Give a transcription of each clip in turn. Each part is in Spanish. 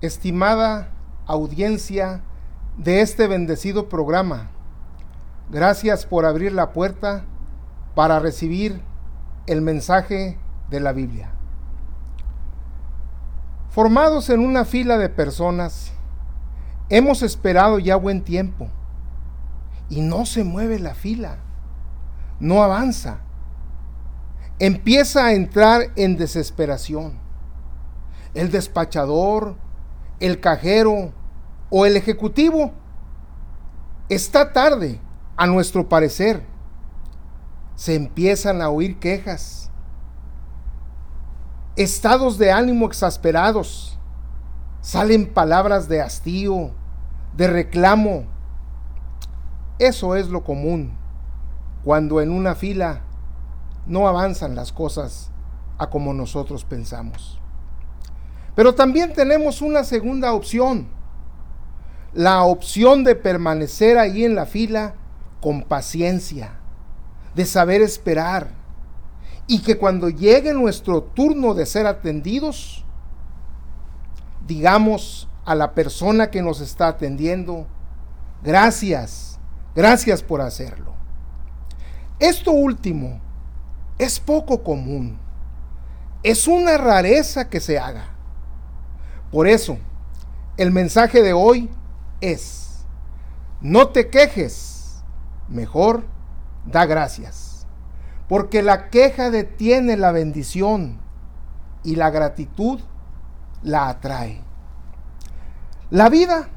estimada audiencia de este bendecido programa, gracias por abrir la puerta para recibir el mensaje de la Biblia. Formados en una fila de personas, hemos esperado ya buen tiempo y no se mueve la fila, no avanza. Empieza a entrar en desesperación. El despachador, el cajero o el ejecutivo está tarde, a nuestro parecer. Se empiezan a oír quejas, estados de ánimo exasperados, salen palabras de hastío, de reclamo. Eso es lo común cuando en una fila no avanzan las cosas a como nosotros pensamos. Pero también tenemos una segunda opción, la opción de permanecer ahí en la fila con paciencia, de saber esperar, y que cuando llegue nuestro turno de ser atendidos, digamos a la persona que nos está atendiendo, gracias, gracias por hacerlo. Esto último es poco común, es una rareza que se haga. Por eso, el mensaje de hoy es, no te quejes, mejor da gracias, porque la queja detiene la bendición y la gratitud la atrae. La vida,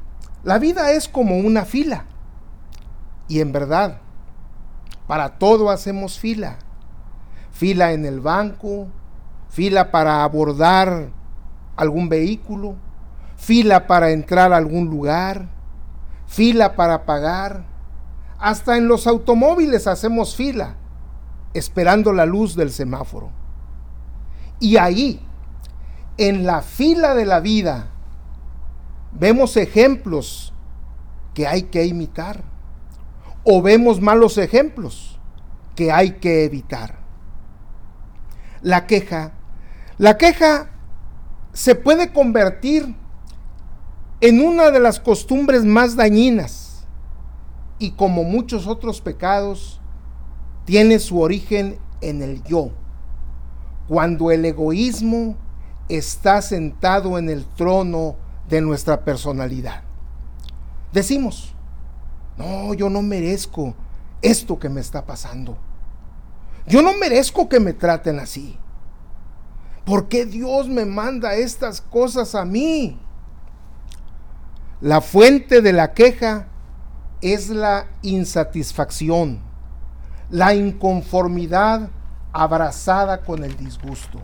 la vida es como una fila. Y en verdad, para todo hacemos fila. Fila en el banco, fila para abordar algún vehículo, fila para entrar a algún lugar, fila para pagar. Hasta en los automóviles hacemos fila, esperando la luz del semáforo. Y ahí, en la fila de la vida, vemos ejemplos que hay que imitar o vemos malos ejemplos que hay que evitar. La queja, la queja se puede convertir en una de las costumbres más dañinas y como muchos otros pecados, tiene su origen en el yo, cuando el egoísmo está sentado en el trono de nuestra personalidad. Decimos, no, yo no merezco esto que me está pasando. Yo no merezco que me traten así. ¿Por qué Dios me manda estas cosas a mí? La fuente de la queja es la insatisfacción, la inconformidad abrazada con el disgusto.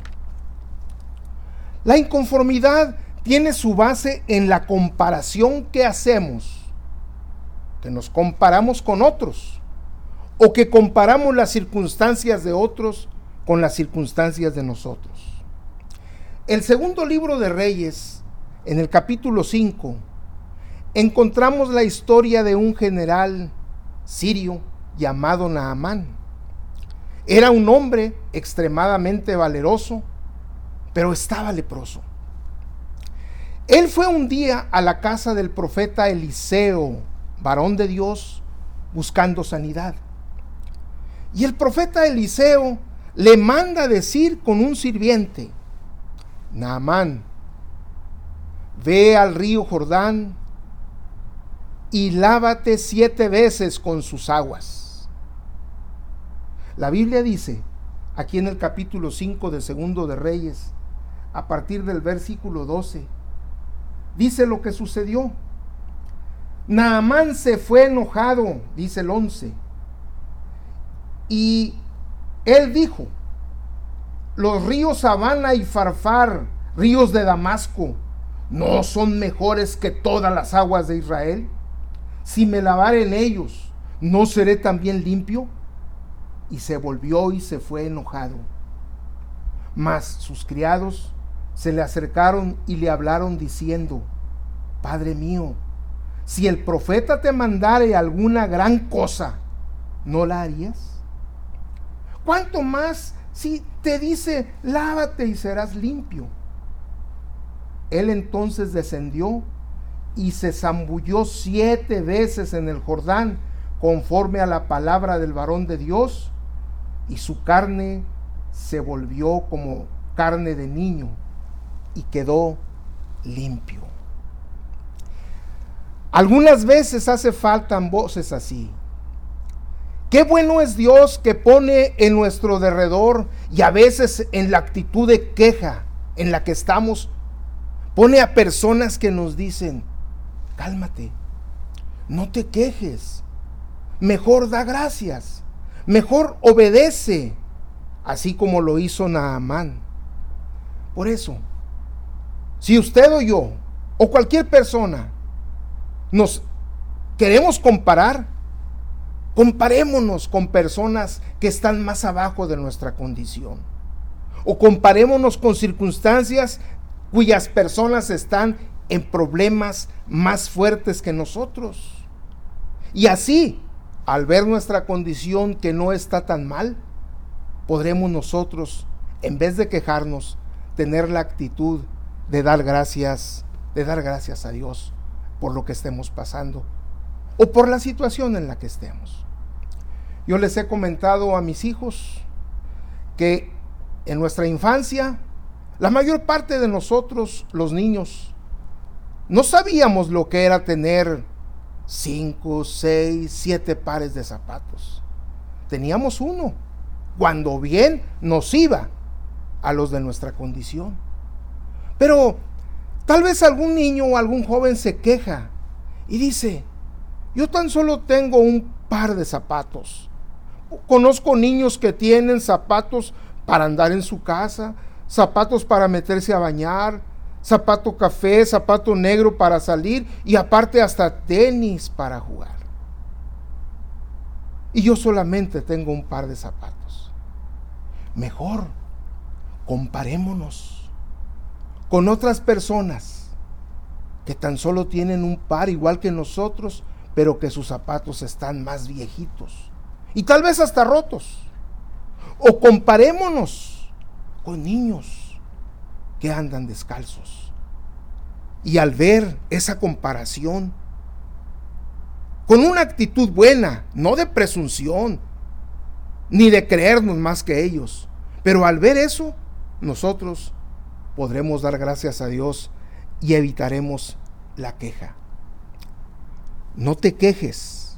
La inconformidad tiene su base en la comparación que hacemos, que nos comparamos con otros, o que comparamos las circunstancias de otros con las circunstancias de nosotros. El segundo libro de Reyes, en el capítulo 5, encontramos la historia de un general sirio llamado Naamán. Era un hombre extremadamente valeroso, pero estaba leproso. Él fue un día a la casa del profeta Eliseo, varón de Dios, buscando sanidad. Y el profeta Eliseo le manda decir con un sirviente, Naamán, ve al río Jordán y lávate siete veces con sus aguas. La Biblia dice, aquí en el capítulo 5 de Segundo de Reyes, a partir del versículo 12, dice lo que sucedió. Naamán se fue enojado, dice el 11. Y él dijo, los ríos Habana y Farfar, ríos de Damasco, ¿no son mejores que todas las aguas de Israel? Si me lavare en ellos, ¿no seré también limpio? Y se volvió y se fue enojado. Mas sus criados se le acercaron y le hablaron diciendo, Padre mío, si el profeta te mandare alguna gran cosa, ¿no la harías? ¿Cuánto más si te dice, lávate y serás limpio? Él entonces descendió y se zambulló siete veces en el Jordán, conforme a la palabra del varón de Dios, y su carne se volvió como carne de niño y quedó limpio. Algunas veces hace falta voces así. Qué bueno es Dios que pone en nuestro derredor y a veces en la actitud de queja en la que estamos, pone a personas que nos dicen, cálmate, no te quejes, mejor da gracias, mejor obedece, así como lo hizo Naamán. Por eso, si usted o yo, o cualquier persona, nos queremos comparar, comparémonos con personas que están más abajo de nuestra condición. O comparémonos con circunstancias cuyas personas están en problemas más fuertes que nosotros. Y así, al ver nuestra condición que no está tan mal, podremos nosotros, en vez de quejarnos, tener la actitud de dar gracias, de dar gracias a Dios por lo que estemos pasando o por la situación en la que estemos. Yo les he comentado a mis hijos que en nuestra infancia, la mayor parte de nosotros, los niños, no sabíamos lo que era tener cinco, seis, siete pares de zapatos. Teníamos uno, cuando bien nos iba a los de nuestra condición. Pero Tal vez algún niño o algún joven se queja y dice, yo tan solo tengo un par de zapatos. Conozco niños que tienen zapatos para andar en su casa, zapatos para meterse a bañar, zapato café, zapato negro para salir y aparte hasta tenis para jugar. Y yo solamente tengo un par de zapatos. Mejor, comparémonos con otras personas que tan solo tienen un par igual que nosotros, pero que sus zapatos están más viejitos y tal vez hasta rotos. O comparémonos con niños que andan descalzos. Y al ver esa comparación, con una actitud buena, no de presunción, ni de creernos más que ellos, pero al ver eso, nosotros podremos dar gracias a Dios y evitaremos la queja. No te quejes,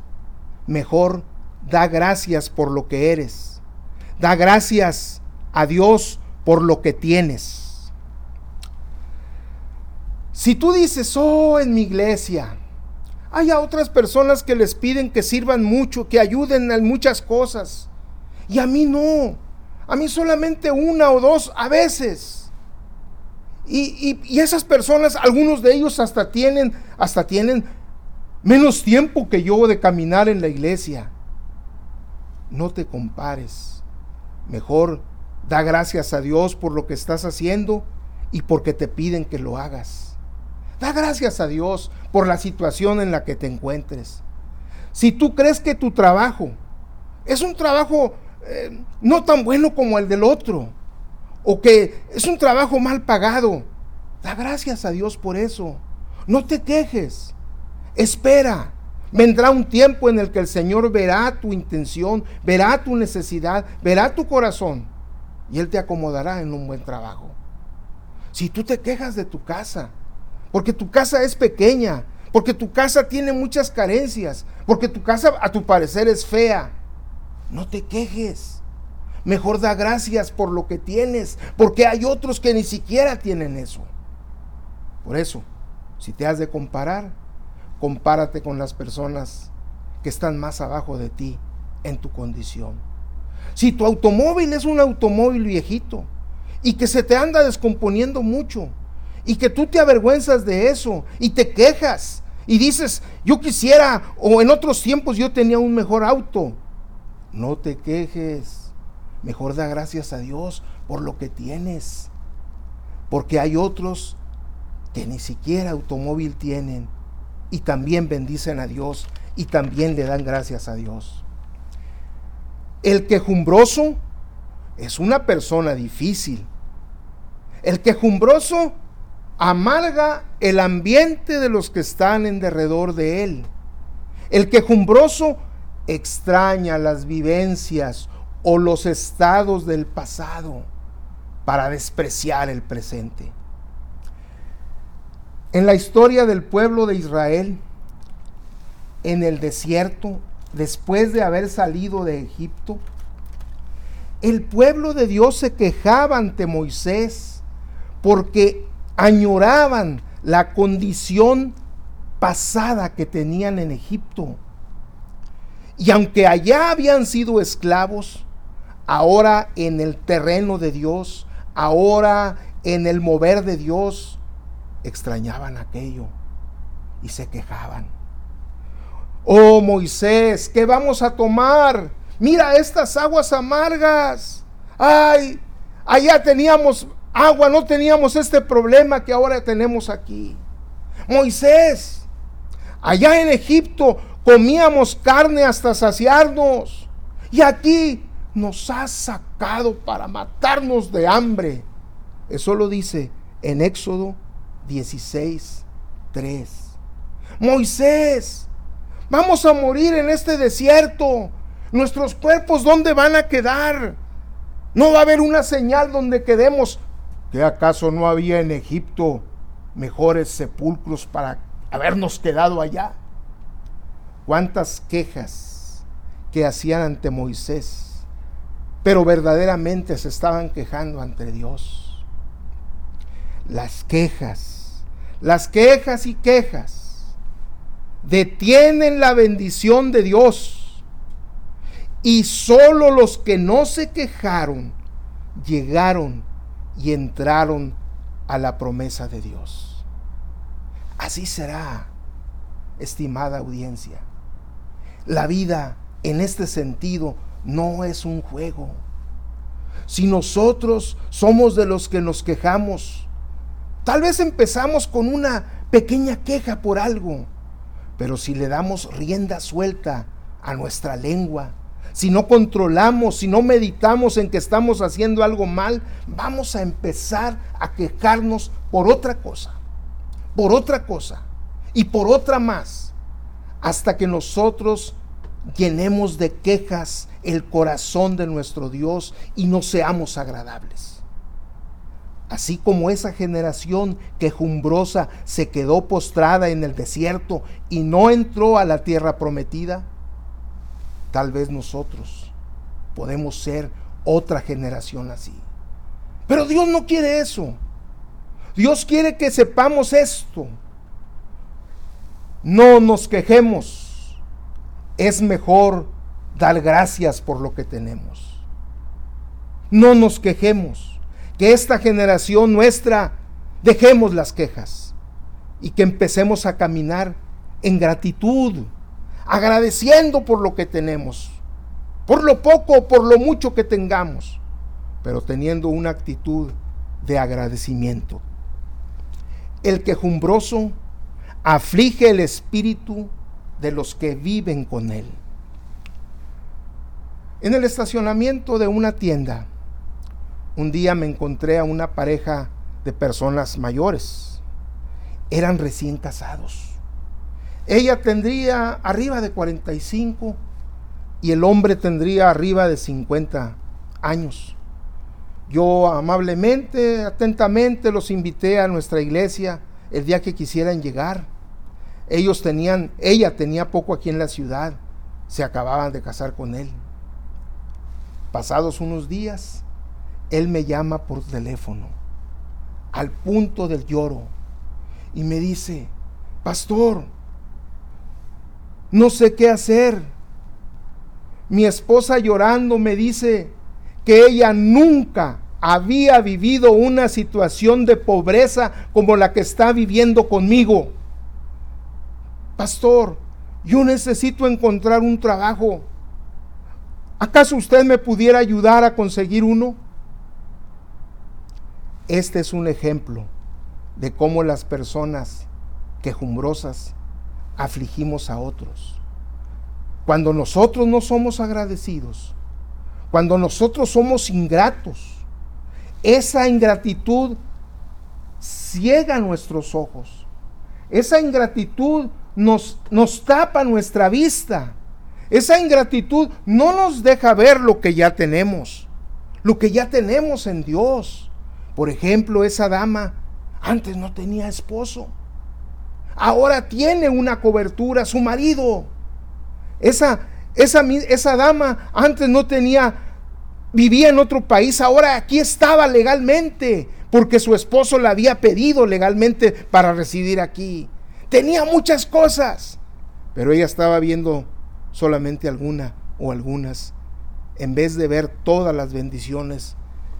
mejor da gracias por lo que eres. Da gracias a Dios por lo que tienes. Si tú dices, oh, en mi iglesia, hay a otras personas que les piden que sirvan mucho, que ayuden en muchas cosas. Y a mí no. A mí solamente una o dos a veces. Y, esas personas, algunos de ellos hasta tienen, hasta tienen menos tiempo que yo de caminar en la iglesia. No te compares. Mejor da gracias a Dios por lo que estás haciendo y porque te piden que lo hagas. Da gracias a Dios por la situación en la que te encuentres. Si tú crees que tu trabajo es un trabajo eh, no tan bueno como el del otro, o que es un trabajo mal pagado. Da gracias a Dios por eso. No te quejes. Espera. Vendrá un tiempo en el que el Señor verá tu intención, verá tu necesidad, verá tu corazón y Él te acomodará en un buen trabajo. Si tú te quejas de tu casa, porque tu casa es pequeña, porque tu casa tiene muchas carencias, porque tu casa a tu parecer es fea, no te quejes. Mejor da gracias por lo que tienes, porque hay otros que ni siquiera tienen eso. Por eso, si te has de comparar, compárate con las personas que están más abajo de ti en tu condición. Si tu automóvil es un automóvil viejito y que se te anda descomponiendo mucho y que tú te avergüenzas de eso y te quejas y dices, yo quisiera o en otros tiempos yo tenía un mejor auto, no te quejes Mejor da gracias a Dios por lo que tienes. Porque hay otros que ni siquiera automóvil tienen y también bendicen a Dios y también le dan gracias a Dios. El quejumbroso es una persona difícil. El quejumbroso amarga el ambiente de los que están en derredor de él. El quejumbroso extraña las vivencias o los estados del pasado para despreciar el presente. En la historia del pueblo de Israel, en el desierto, después de haber salido de Egipto, el pueblo de Dios se quejaba ante Moisés porque añoraban la condición pasada que tenían en Egipto. Y aunque allá habían sido esclavos, ahora en el terreno de Dios, ahora en el mover de Dios, extrañaban aquello y se quejaban. Oh Moisés, ¿qué vamos a tomar? Mira estas aguas amargas. Ay, allá teníamos agua, no teníamos este problema que ahora tenemos aquí. Moisés, allá en Egipto comíamos carne hasta saciarnos. Y aquí nos has sacado para matarnos de hambre. Eso lo dice en Éxodo 16, 3. Moisés, vamos a morir en este desierto. Nuestros cuerpos, ¿dónde van a quedar? No va a haber una señal donde quedemos. ¿Qué acaso no había en Egipto mejores sepulcros para habernos quedado allá? ¿Cuántas quejas que hacían ante Moisés? Pero verdaderamente se estaban quejando ante Dios las quejas, las quejas y quejas detienen la bendición de Dios. Y solo los que no se quejaron llegaron y entraron a la promesa de Dios. Así será, estimada audiencia. La vida en este sentido no es un juego. Si nosotros somos de los que nos quejamos, Tal vez empezamos con una pequeña queja por algo, pero si le damos rienda suelta a nuestra lengua, si no controlamos, si no meditamos en que estamos haciendo algo mal, vamos a empezar a quejarnos por otra cosa, por otra cosa y por otra más, hasta que nosotros llenemos de quejas el corazón de nuestro Dios y no seamos agradables. Así como esa generación quejumbrosa se quedó postrada en el desierto y no entró a la tierra prometida, tal vez nosotros podemos ser otra generación así. Pero Dios no quiere eso. Dios quiere que sepamos esto. No nos quejemos. Es mejor dar gracias por lo que tenemos. No nos quejemos que esta generación nuestra dejemos las quejas y que empecemos a caminar en gratitud, agradeciendo por lo que tenemos, por lo poco, por lo mucho que tengamos, pero teniendo una actitud de agradecimiento. El quejumbroso aflige el espíritu de los que viven con él. En el estacionamiento de una tienda, un día me encontré a una pareja de personas mayores. Eran recién casados. Ella tendría arriba de 45 y el hombre tendría arriba de 50 años. Yo amablemente, atentamente los invité a nuestra iglesia el día que quisieran llegar. Ellos tenían, ella tenía poco aquí en la ciudad, se acababan de casar con él. Pasados unos días, él me llama por teléfono, al punto del lloro, y me dice, pastor, no sé qué hacer. Mi esposa llorando me dice que ella nunca había vivido una situación de pobreza como la que está viviendo conmigo. Pastor, yo necesito encontrar un trabajo. ¿Acaso usted me pudiera ayudar a conseguir uno? Este es un ejemplo de cómo las personas quejumbrosas afligimos a otros. Cuando nosotros no somos agradecidos, cuando nosotros somos ingratos, esa ingratitud ciega nuestros ojos. Esa ingratitud nos, nos tapa nuestra vista. Esa ingratitud no nos deja ver lo que ya tenemos, lo que ya tenemos en Dios. Por ejemplo, esa dama antes no tenía esposo. Ahora tiene una cobertura, su marido. Esa, esa, esa dama antes no tenía, vivía en otro país, ahora aquí estaba legalmente, porque su esposo la había pedido legalmente para residir aquí. Tenía muchas cosas, pero ella estaba viendo solamente alguna o algunas, en vez de ver todas las bendiciones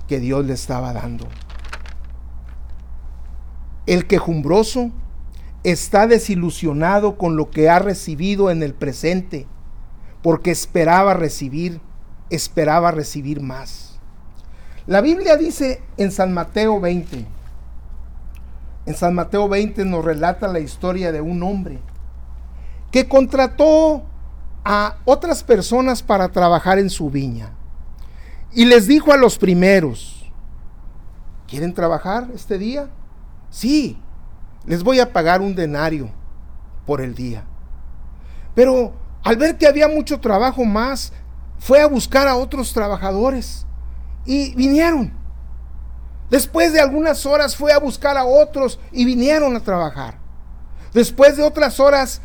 que Dios le estaba dando. El quejumbroso está desilusionado con lo que ha recibido en el presente, porque esperaba recibir, esperaba recibir más. La Biblia dice en San Mateo 20, en San Mateo 20 nos relata la historia de un hombre que contrató a otras personas para trabajar en su viña. Y les dijo a los primeros, ¿quieren trabajar este día? Sí, les voy a pagar un denario por el día. Pero al ver que había mucho trabajo más, fue a buscar a otros trabajadores y vinieron. Después de algunas horas fue a buscar a otros y vinieron a trabajar. Después de otras horas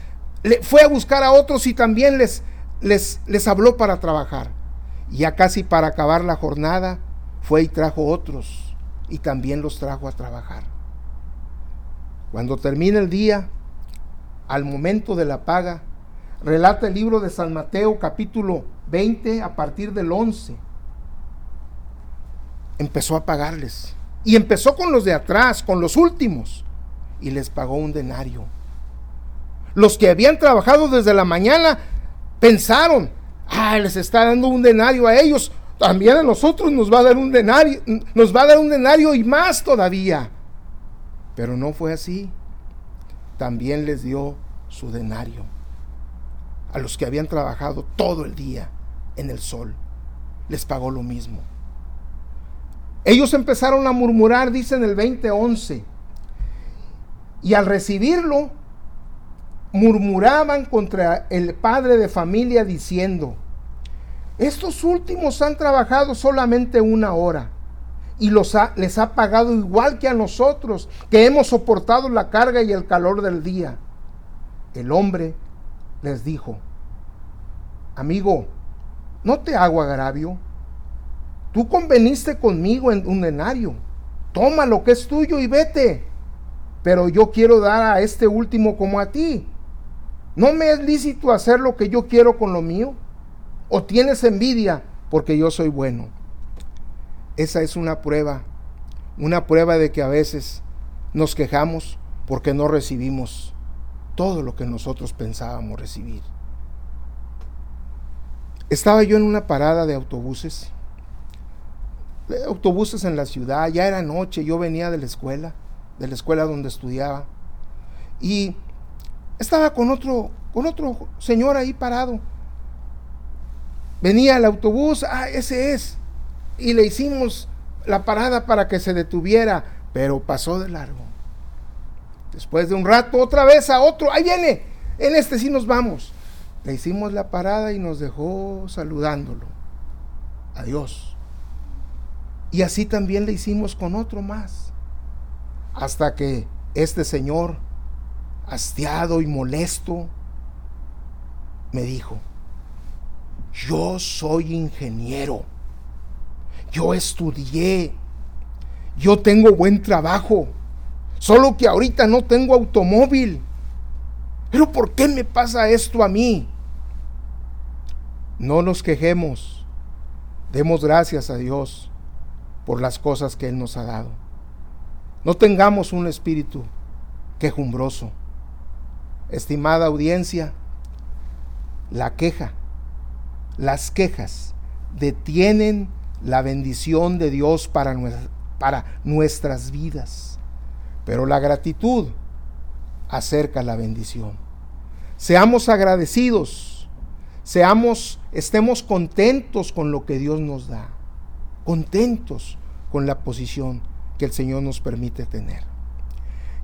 fue a buscar a otros y también les, les, les habló para trabajar. Ya casi para acabar la jornada, fue y trajo otros y también los trajo a trabajar. Cuando termina el día, al momento de la paga, relata el libro de San Mateo capítulo 20 a partir del 11. Empezó a pagarles. Y empezó con los de atrás, con los últimos. Y les pagó un denario. Los que habían trabajado desde la mañana pensaron, ah, les está dando un denario a ellos, también a nosotros nos va a dar un denario, nos va a dar un denario y más todavía. Pero no fue así. También les dio su denario a los que habían trabajado todo el día en el sol. Les pagó lo mismo. Ellos empezaron a murmurar, dice en el 2011. Y al recibirlo, murmuraban contra el padre de familia diciendo, estos últimos han trabajado solamente una hora y los les ha pagado igual que a nosotros, que hemos soportado la carga y el calor del día. El hombre les dijo, amigo, no te hago agravio, tú conveniste conmigo en un denario, toma lo que es tuyo y vete, pero yo quiero dar a este último como a ti. ¿No me es lícito hacer lo que yo quiero con lo mío? ¿O tienes envidia porque yo soy bueno? Esa es una prueba, una prueba de que a veces nos quejamos porque no recibimos todo lo que nosotros pensábamos recibir. Estaba yo en una parada de autobuses, autobuses en la ciudad, ya era noche, yo venía de la escuela, de la escuela donde estudiaba, y estaba con otro, con otro señor ahí parado. Venía el autobús, ah, ese es y le hicimos la parada para que se detuviera, pero pasó de largo. Después de un rato, otra vez a otro, ahí viene, en este sí nos vamos. Le hicimos la parada y nos dejó saludándolo. Adiós. Y así también le hicimos con otro más. Hasta que este señor, hastiado y molesto, me dijo, yo soy ingeniero yo estudié, yo tengo buen trabajo, solo que ahorita no tengo automóvil. Pero ¿por qué me pasa esto a mí? No nos quejemos, demos gracias a Dios por las cosas que Él nos ha dado. No tengamos un espíritu quejumbroso. Estimada audiencia, la queja, las quejas detienen la bendición de Dios para, para nuestras vidas. Pero la gratitud acerca la bendición. Seamos agradecidos, seamos, estemos contentos con lo que Dios nos da, contentos con la posición que el Señor nos permite tener.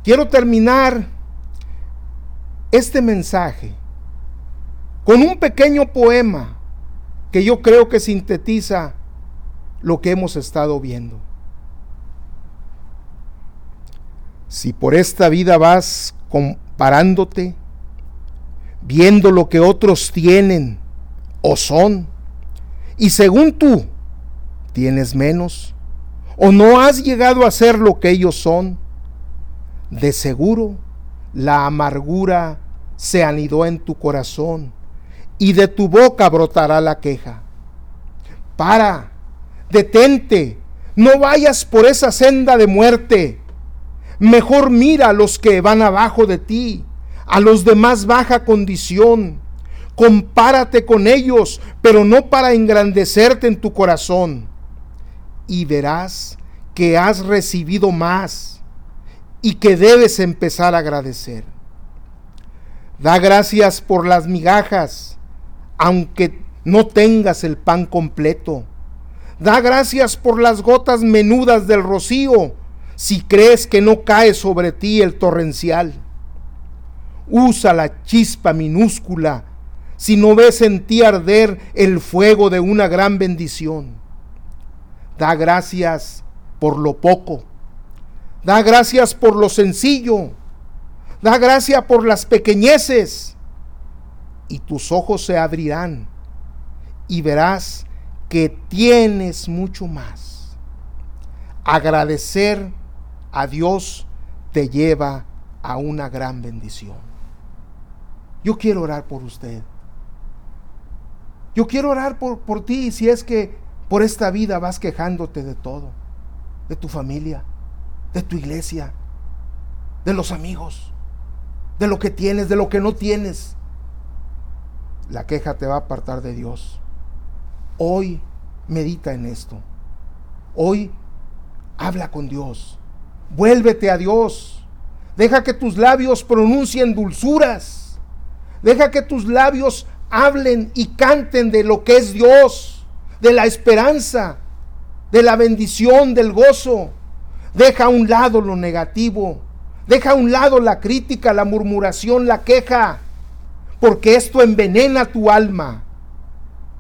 quiero terminar este mensaje con un pequeño poema que yo creo que sintetiza lo que hemos estado viendo. Si por esta vida vas comparándote, viendo lo que otros tienen o son, y según tú tienes menos, o no has llegado a ser lo que ellos son, de seguro la amargura se anidó en tu corazón y de tu boca brotará la queja. Para, detente, no vayas por esa senda de muerte. Mejor mira a los que van abajo de ti, a los de más baja condición. Compárate con ellos, pero no para engrandecerte en tu corazón. Y verás que has recibido más y que debes empezar a agradecer. Da gracias por las migajas aunque no tengas el pan completo. Da gracias por las gotas menudas del rocío, si crees que no cae sobre ti el torrencial. Usa la chispa minúscula si no ves en ti arder el fuego de una gran bendición. Da gracias por lo poco. Da gracias por lo sencillo. Da gracias por las pequeñeces y tus ojos se abrirán y verás que tienes mucho más. Agradecer a Dios te lleva a una gran bendición. Yo quiero orar por usted. Yo quiero orar por, por ti si es que por esta vida vas quejándote de todo, de tu familia, de tu iglesia, de los amigos, de lo que tienes, de lo que no tienes la queja te va a apartar de Dios. Hoy medita en esto. Hoy habla con Dios. Vuélvete a Dios. Deja que tus labios pronuncien dulzuras. Deja que tus labios hablen y canten de lo que es Dios, de la esperanza, de la bendición, del gozo. Deja a un lado lo negativo. Deja a un lado la crítica, la murmuración, la queja porque esto envenena tu alma.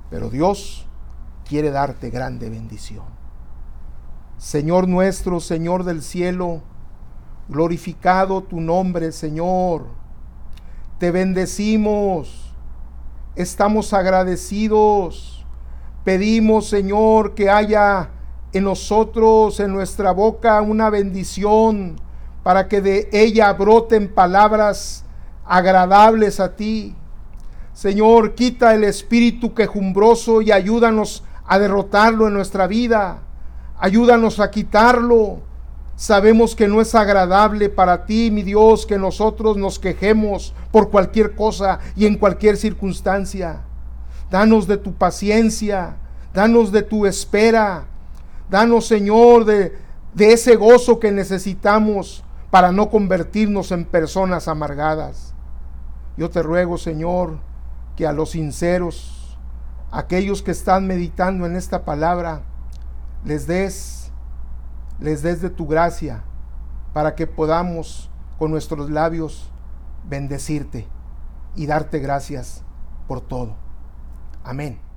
Pero Dios quiere darte grande bendición. Señor nuestro, Señor del cielo, glorificado tu nombre, Señor. Te bendecimos, estamos agradecidos. Pedimos, Señor, que haya en nosotros, en nuestra boca, una bendición para que de ella broten palabras agradables a ti. Señor, quita el espíritu quejumbroso y ayúdanos a derrotarlo en nuestra vida. Ayúdanos a quitarlo. Sabemos que no es agradable para ti, mi Dios, que nosotros nos quejemos por cualquier cosa y en cualquier circunstancia. Danos de tu paciencia, danos de tu espera, danos, Señor, de, de ese gozo que necesitamos para no convertirnos en personas amargadas. Yo te ruego, Señor, que a los sinceros, aquellos que están meditando en esta palabra, les des, les des de tu gracia para que podamos con nuestros labios bendecirte y darte gracias por todo. Amén.